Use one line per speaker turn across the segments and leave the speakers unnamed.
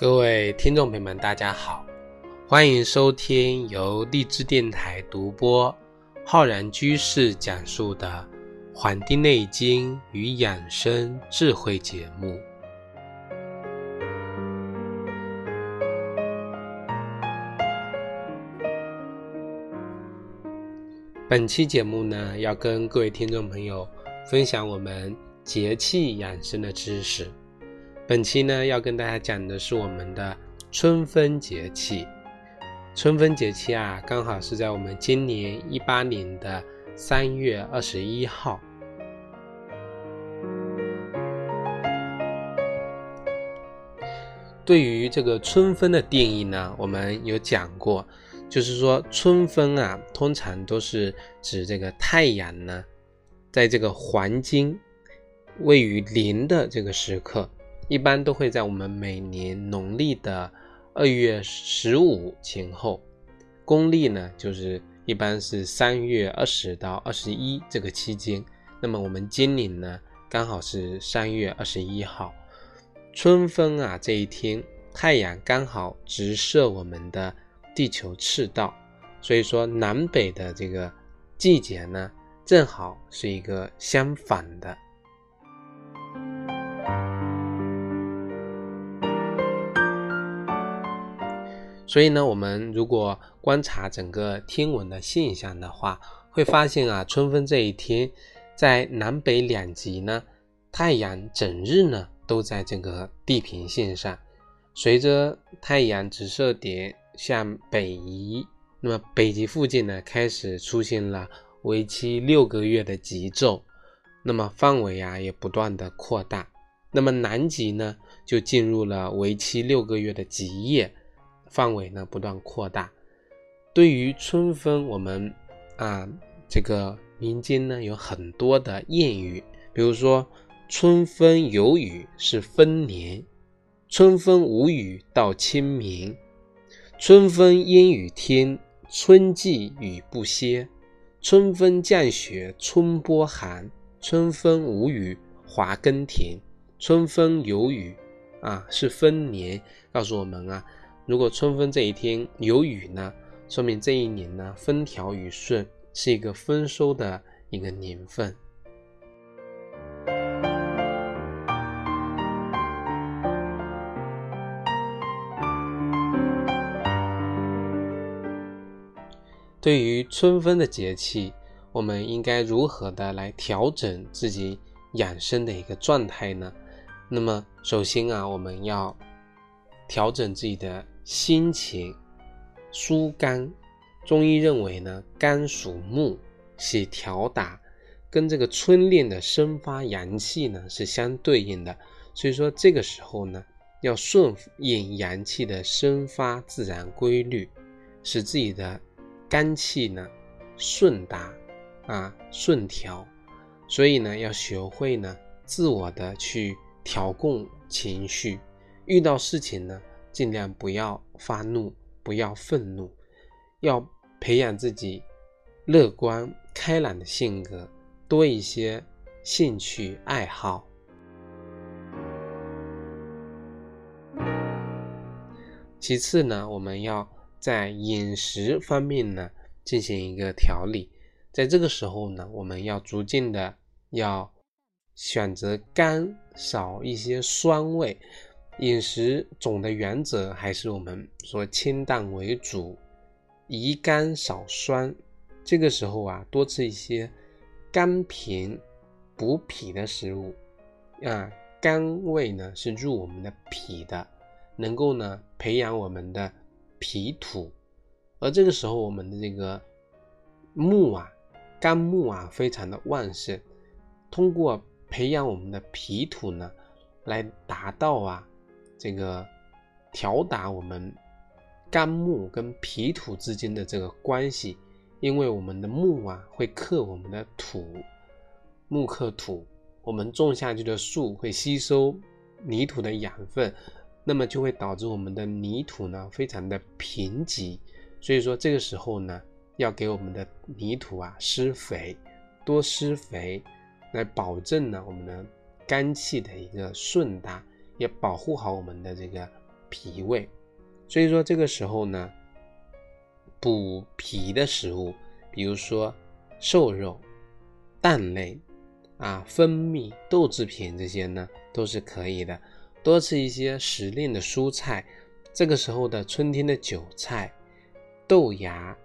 各位听众朋友们，大家好，欢迎收听由荔枝电台独播、浩然居士讲述的《黄帝内经与养生智慧》节目。本期节目呢，要跟各位听众朋友分享我们节气养生的知识。本期呢，要跟大家讲的是我们的春分节气。春分节气啊，刚好是在我们今年一八年的三月二十一号。对于这个春分的定义呢，我们有讲过，就是说春分啊，通常都是指这个太阳呢，在这个黄金位于零的这个时刻。一般都会在我们每年农历的二月十五前后，公历呢就是一般是三月二十到二十一这个期间。那么我们今年呢刚好是三月二十一号，春分啊这一天，太阳刚好直射我们的地球赤道，所以说南北的这个季节呢正好是一个相反的。所以呢，我们如果观察整个天文的现象的话，会发现啊，春分这一天，在南北两极呢，太阳整日呢都在这个地平线上。随着太阳直射点向北移，那么北极附近呢开始出现了为期六个月的极昼，那么范围啊也不断的扩大。那么南极呢就进入了为期六个月的极夜。范围呢不断扩大。对于春分，我们啊这个民间呢有很多的谚语，比如说“春分有雨是分年”，“春分无雨到清明”，“春分阴雨天，春季雨不歇”，“春分降雪春波寒，春分无雨华耕田”，“春分有雨啊是分年”，告诉我们啊。如果春分这一天有雨呢，说明这一年呢风调雨顺，是一个丰收的一个年份。对于春分的节气，我们应该如何的来调整自己养生的一个状态呢？那么首先啊，我们要调整自己的。心情疏肝，中医认为呢，肝属木，喜调达，跟这个春练的生发阳气呢是相对应的。所以说这个时候呢，要顺应阳气的生发自然规律，使自己的肝气呢顺达啊顺调。所以呢，要学会呢自我的去调控情绪，遇到事情呢。尽量不要发怒，不要愤怒，要培养自己乐观开朗的性格，多一些兴趣爱好。其次呢，我们要在饮食方面呢进行一个调理，在这个时候呢，我们要逐渐的要选择甘少一些酸味。饮食总的原则还是我们说清淡为主，宜甘少酸。这个时候啊，多吃一些甘平补脾的食物啊，甘味呢是入我们的脾的，能够呢培养我们的脾土。而这个时候，我们的这个木啊，肝木啊，非常的旺盛。通过培养我们的脾土呢，来达到啊。这个调达我们肝木跟脾土之间的这个关系，因为我们的木啊会克我们的土，木克土，我们种下去的树会吸收泥土的养分，那么就会导致我们的泥土呢非常的贫瘠，所以说这个时候呢要给我们的泥土啊施肥，多施肥来保证呢我们的肝气的一个顺达。也保护好我们的这个脾胃。所以说这个时候呢，补脾的食物，比如说瘦肉、蛋类啊、蜂蜜、豆制品这些呢，都是可以的。多吃一些时令的蔬菜，这个时候的春天的韭菜、豆芽、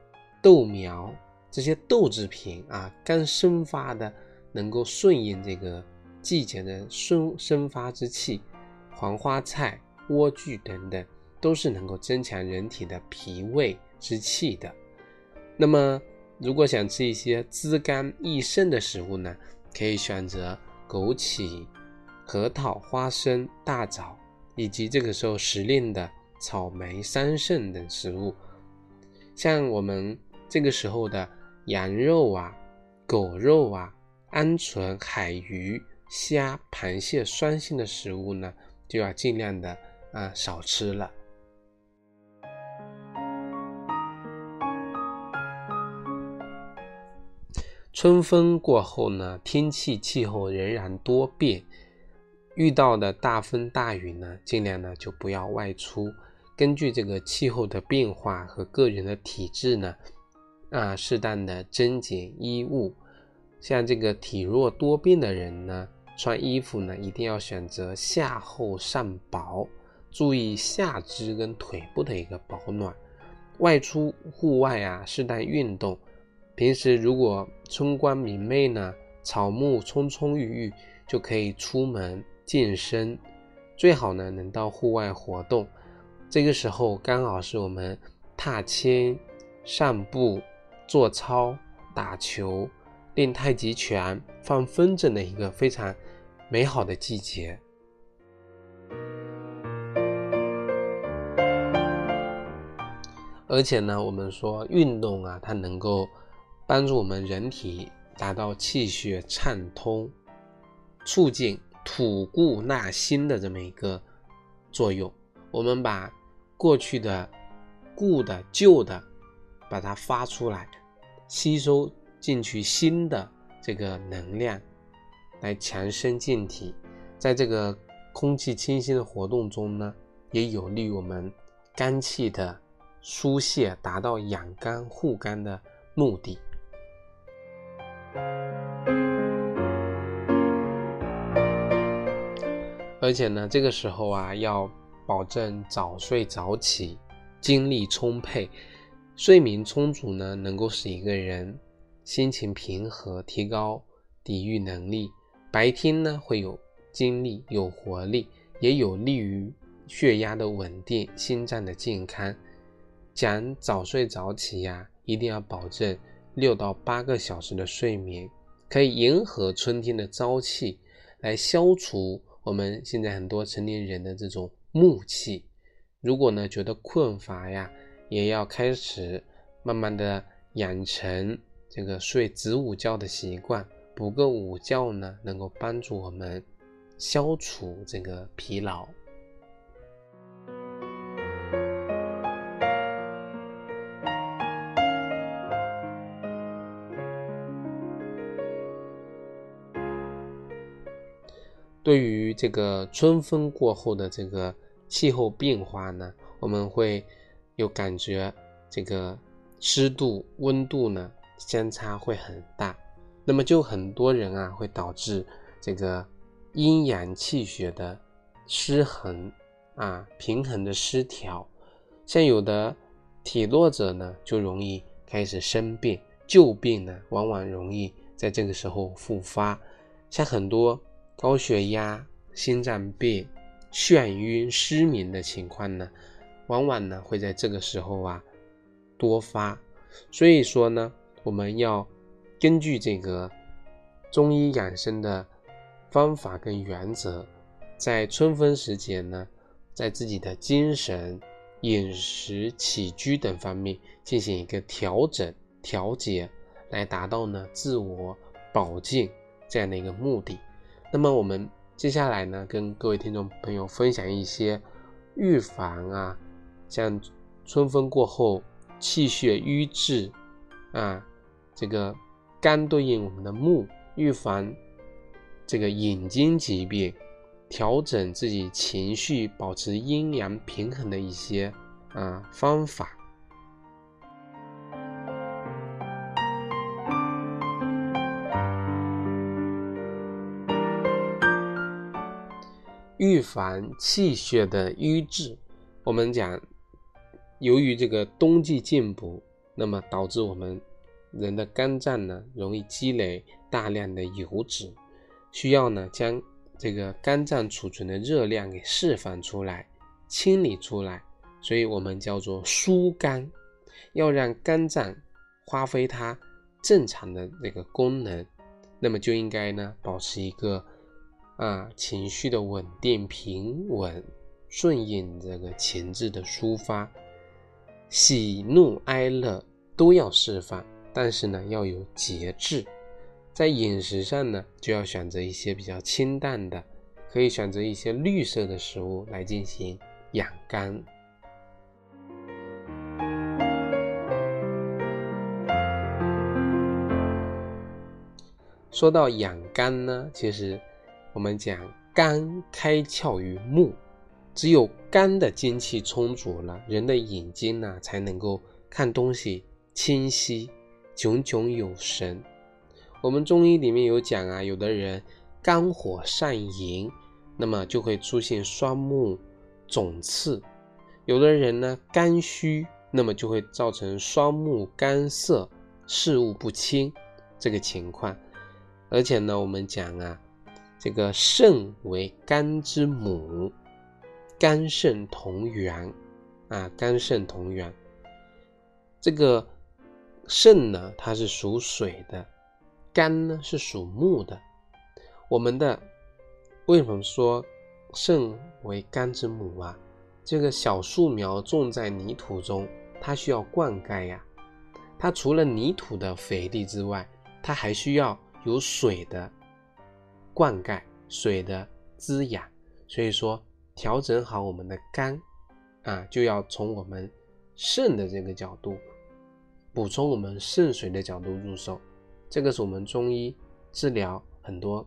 豆苗这些豆制品啊，刚生发的，能够顺应这个季节的生生发之气，黄花菜、莴苣等等。都是能够增强人体的脾胃之气的。那么，如果想吃一些滋肝益肾的食物呢，可以选择枸杞、核桃、花生、大枣，以及这个时候时令的草莓、桑葚等食物。像我们这个时候的羊肉啊、狗肉啊、鹌鹑、海鱼、虾、螃蟹酸性的食物呢，就要尽量的啊少吃了。春风过后呢，天气气候仍然多变，遇到的大风大雨呢，尽量呢就不要外出。根据这个气候的变化和个人的体质呢，啊，适当的增减衣物。像这个体弱多病的人呢，穿衣服呢一定要选择下厚上薄，注意下肢跟腿部的一个保暖。外出户外啊，适当运动。平时如果春光明媚呢，草木葱葱郁郁，就可以出门健身。最好呢能到户外活动，这个时候刚好是我们踏青、散步、做操、打球、练太极拳、放风筝的一个非常美好的季节。而且呢，我们说运动啊，它能够。帮助我们人体达到气血畅通、促进吐故纳新的这么一个作用。我们把过去的故的旧的，把它发出来，吸收进去新的这个能量，来强身健体。在这个空气清新的活动中呢，也有利于我们肝气的疏泄，达到养肝护肝的目的。而且呢，这个时候啊，要保证早睡早起，精力充沛。睡眠充足呢，能够使一个人心情平和，提高抵御能力。白天呢，会有精力、有活力，也有利于血压的稳定、心脏的健康。讲早睡早起呀，一定要保证六到八个小时的睡眠，可以迎合春天的朝气，来消除。我们现在很多成年人的这种木气，如果呢觉得困乏呀，也要开始慢慢的养成这个睡子午觉的习惯，补个午觉呢，能够帮助我们消除这个疲劳。对于这个春风过后的这个气候变化呢，我们会有感觉，这个湿度、温度呢相差会很大，那么就很多人啊会导致这个阴阳气血的失衡啊，平衡的失调，像有的体弱者呢就容易开始生病，旧病呢往往容易在这个时候复发，像很多。高血压、心脏病、眩晕、失眠的情况呢，往往呢会在这个时候啊多发。所以说呢，我们要根据这个中医养生的方法跟原则，在春分时节呢，在自己的精神、饮食、起居等方面进行一个调整、调节，来达到呢自我保健这样的一个目的。那么我们接下来呢，跟各位听众朋友分享一些预防啊，像春风过后气血瘀滞啊，这个肝对应我们的目，预防这个眼睛疾病调整自己情绪、保持阴阳平衡的一些啊方法。预防气血的瘀滞，我们讲，由于这个冬季进补，那么导致我们人的肝脏呢容易积累大量的油脂，需要呢将这个肝脏储存的热量给释放出来、清理出来，所以我们叫做疏肝，要让肝脏发挥它正常的这个功能，那么就应该呢保持一个。啊，情绪的稳定、平稳、顺应这个情志的抒发，喜怒哀乐都要释放，但是呢要有节制。在饮食上呢，就要选择一些比较清淡的，可以选择一些绿色的食物来进行养肝。说到养肝呢，其实。我们讲肝开窍于目，只有肝的精气充足了，人的眼睛呢才能够看东西清晰、炯炯有神。我们中医里面有讲啊，有的人肝火上炎，那么就会出现双目肿刺；有的人呢肝虚，那么就会造成双目干涩、视物不清这个情况。而且呢，我们讲啊。这个肾为肝之母，肝肾同源啊，肝肾同源。这个肾呢，它是属水的，肝呢是属木的。我们的为什么说肾为肝之母啊？这个小树苗种在泥土中，它需要灌溉呀。它除了泥土的肥力之外，它还需要有水的。灌溉水的滋养，所以说调整好我们的肝啊，就要从我们肾的这个角度补充我们肾水的角度入手。这个是我们中医治疗很多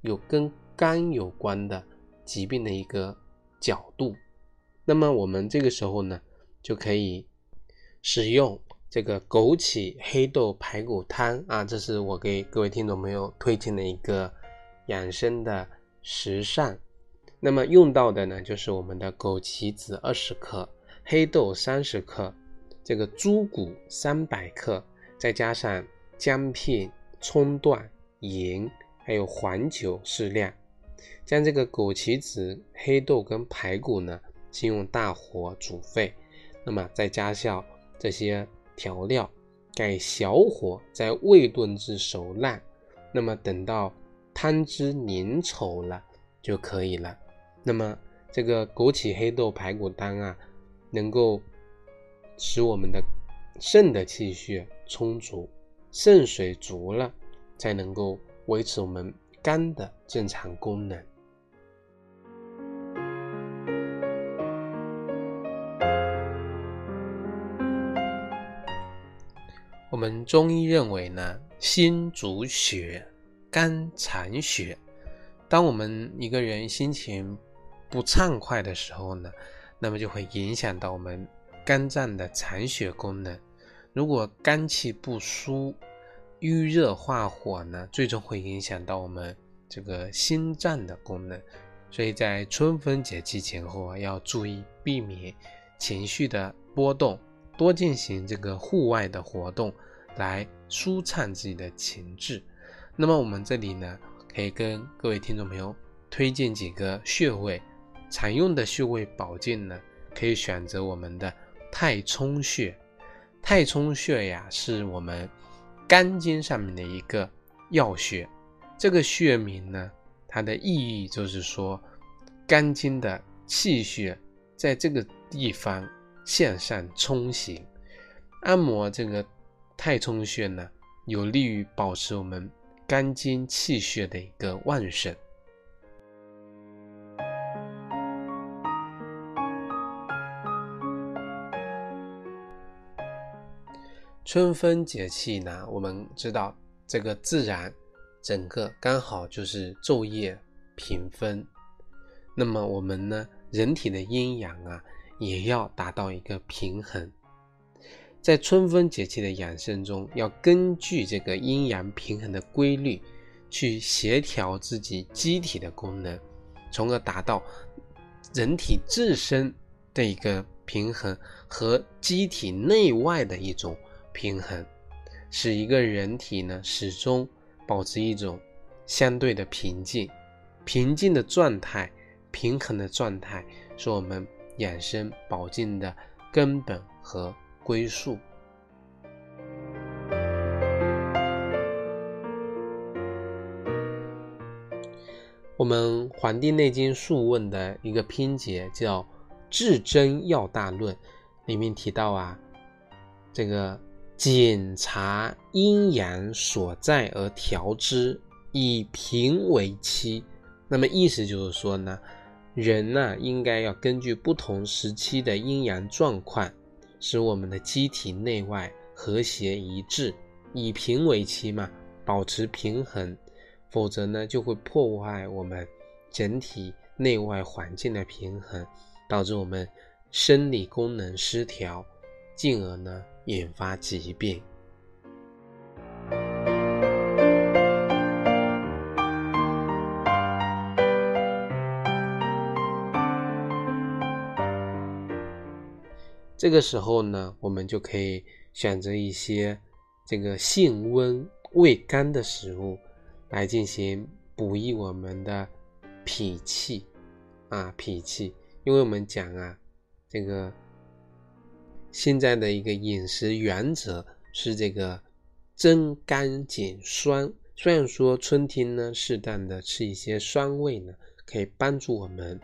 有跟肝有关的疾病的一个角度。那么我们这个时候呢，就可以使用这个枸杞黑豆排骨汤啊，这是我给各位听众朋友推荐的一个。养生的食膳，那么用到的呢，就是我们的枸杞子二十克，黑豆三十克，这个猪骨三百克，再加上姜片、葱段、盐，还有黄酒适量。将这个枸杞子、黑豆跟排骨呢，先用大火煮沸，那么再加上这些调料，改小火再未炖至熟烂，那么等到。汤汁凝稠了就可以了。那么这个枸杞黑豆排骨汤啊，能够使我们的肾的气血充足，肾水足了，才能够维持我们肝的正常功能。我们中医认为呢，心主血。肝藏血，当我们一个人心情不畅快的时候呢，那么就会影响到我们肝脏的藏血功能。如果肝气不舒、郁热化火呢，最终会影响到我们这个心脏的功能。所以在春分节气前后啊，要注意避免情绪的波动，多进行这个户外的活动，来舒畅自己的情志。那么我们这里呢，可以跟各位听众朋友推荐几个穴位，常用的穴位保健呢，可以选择我们的太冲穴。太冲穴呀，是我们肝经上面的一个要穴。这个穴名呢，它的意义就是说，肝经的气血在这个地方向上冲行。按摩这个太冲穴呢，有利于保持我们。肝经气血的一个旺盛。春分节气呢，我们知道这个自然整个刚好就是昼夜平分，那么我们呢，人体的阴阳啊，也要达到一个平衡。在春分节气的养生中，要根据这个阴阳平衡的规律，去协调自己机体的功能，从而达到人体自身的一个平衡和机体内外的一种平衡，使一个人体呢始终保持一种相对的平静、平静的状态、平衡的状态，是我们养生保健的根本和。归宿。我们《黄帝内经·素问》的一个篇节叫《至真要大论》，里面提到啊，这个检查阴阳所在而调之，以平为期。那么意思就是说呢，人呢应该要根据不同时期的阴阳状况。使我们的机体内外和谐一致，以平为期嘛，保持平衡，否则呢就会破坏我们整体内外环境的平衡，导致我们生理功能失调，进而呢引发疾病。这个时候呢，我们就可以选择一些这个性温味甘的食物来进行补益我们的脾气啊，脾气。因为我们讲啊，这个现在的一个饮食原则是这个增甘减酸。虽然说春天呢，适当的吃一些酸味呢，可以帮助我们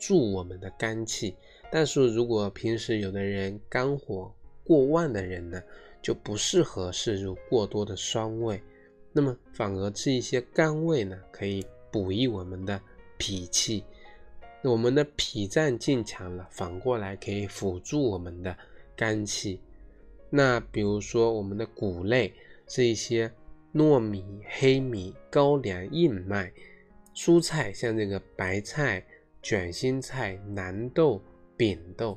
助我们的肝气。但是如果平时有的人肝火过旺的人呢，就不适合摄入过多的酸味，那么反而吃一些甘味呢，可以补益我们的脾气。我们的脾脏进强了，反过来可以辅助我们的肝气。那比如说我们的谷类是一些糯米、黑米、高粱、燕麦；蔬菜像这个白菜、卷心菜、南豆。扁豆，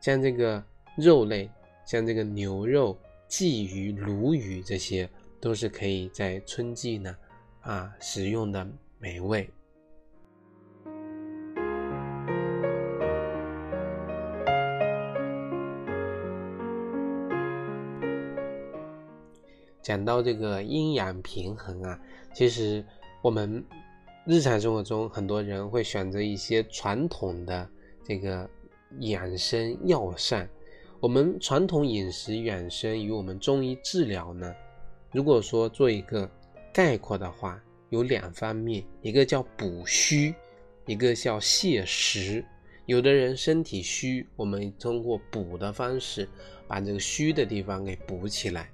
像这个肉类，像这个牛肉、鲫鱼、鲈鱼，这些都是可以在春季呢啊食用的美味。讲到这个阴阳平衡啊，其实我们日常生活中很多人会选择一些传统的这个。养生药膳，我们传统饮食养生与我们中医治疗呢，如果说做一个概括的话，有两方面，一个叫补虚，一个叫泻实。有的人身体虚，我们通过补的方式把这个虚的地方给补起来；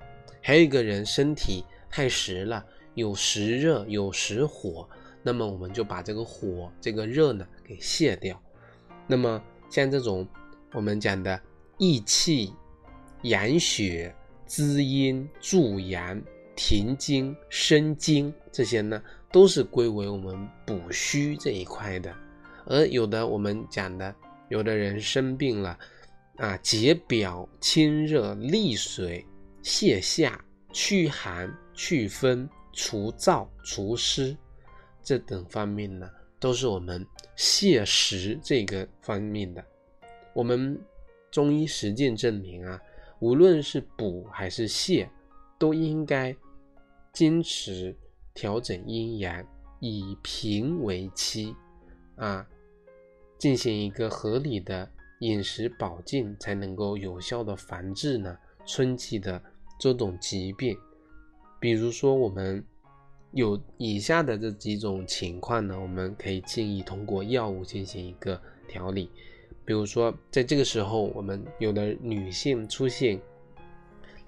还有一个人身体太实了，有实热有实火，那么我们就把这个火这个热呢给泻掉。那么像这种我们讲的益气、养血、滋阴、助阳、停经、生津这些呢，都是归为我们补虚这一块的。而有的我们讲的，有的人生病了啊，解表、清热、利水、泻下、驱寒、祛风、除燥、除湿这等方面呢。都是我们泻实这个方面的。我们中医实践证明啊，无论是补还是泻，都应该坚持调整阴阳，以平为期啊，进行一个合理的饮食保健，才能够有效的防治呢春季的这种疾病。比如说我们。有以下的这几种情况呢，我们可以建议通过药物进行一个调理。比如说，在这个时候，我们有的女性出现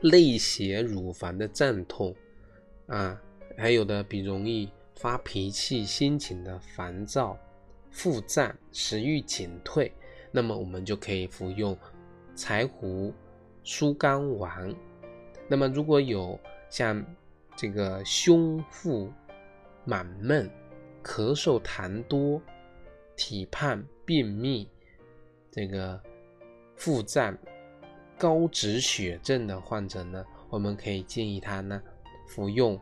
内胁乳房的胀痛啊，还有的比容易发脾气、心情的烦躁、腹胀、食欲减退，那么我们就可以服用柴胡疏肝丸。那么如果有像这个胸腹满闷、咳嗽痰多、体胖、便秘、这个腹胀、高脂血症的患者呢，我们可以建议他呢服用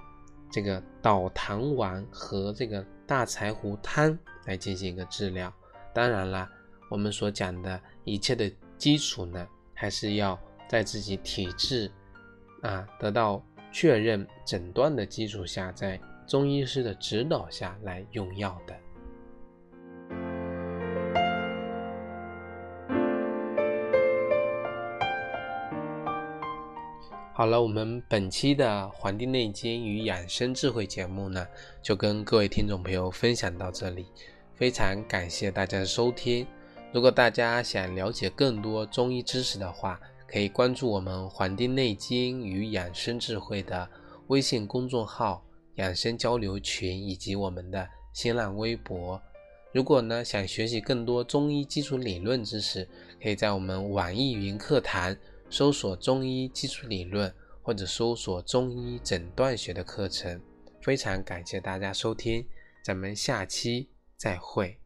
这个导痰丸和这个大柴胡汤来进行一个治疗。当然啦，我们所讲的一切的基础呢，还是要在自己体质啊得到确认诊断的基础下，在中医师的指导下来用药的。好了，我们本期的《黄帝内经与养生智慧》节目呢，就跟各位听众朋友分享到这里。非常感谢大家的收听。如果大家想了解更多中医知识的话，可以关注我们《黄帝内经与养生智慧》的微信公众号、养生交流群以及我们的新浪微博。如果呢想学习更多中医基础理论知识，可以在我们网易云课堂。搜索中医基础理论，或者搜索中医诊断学的课程。非常感谢大家收听，咱们下期再会。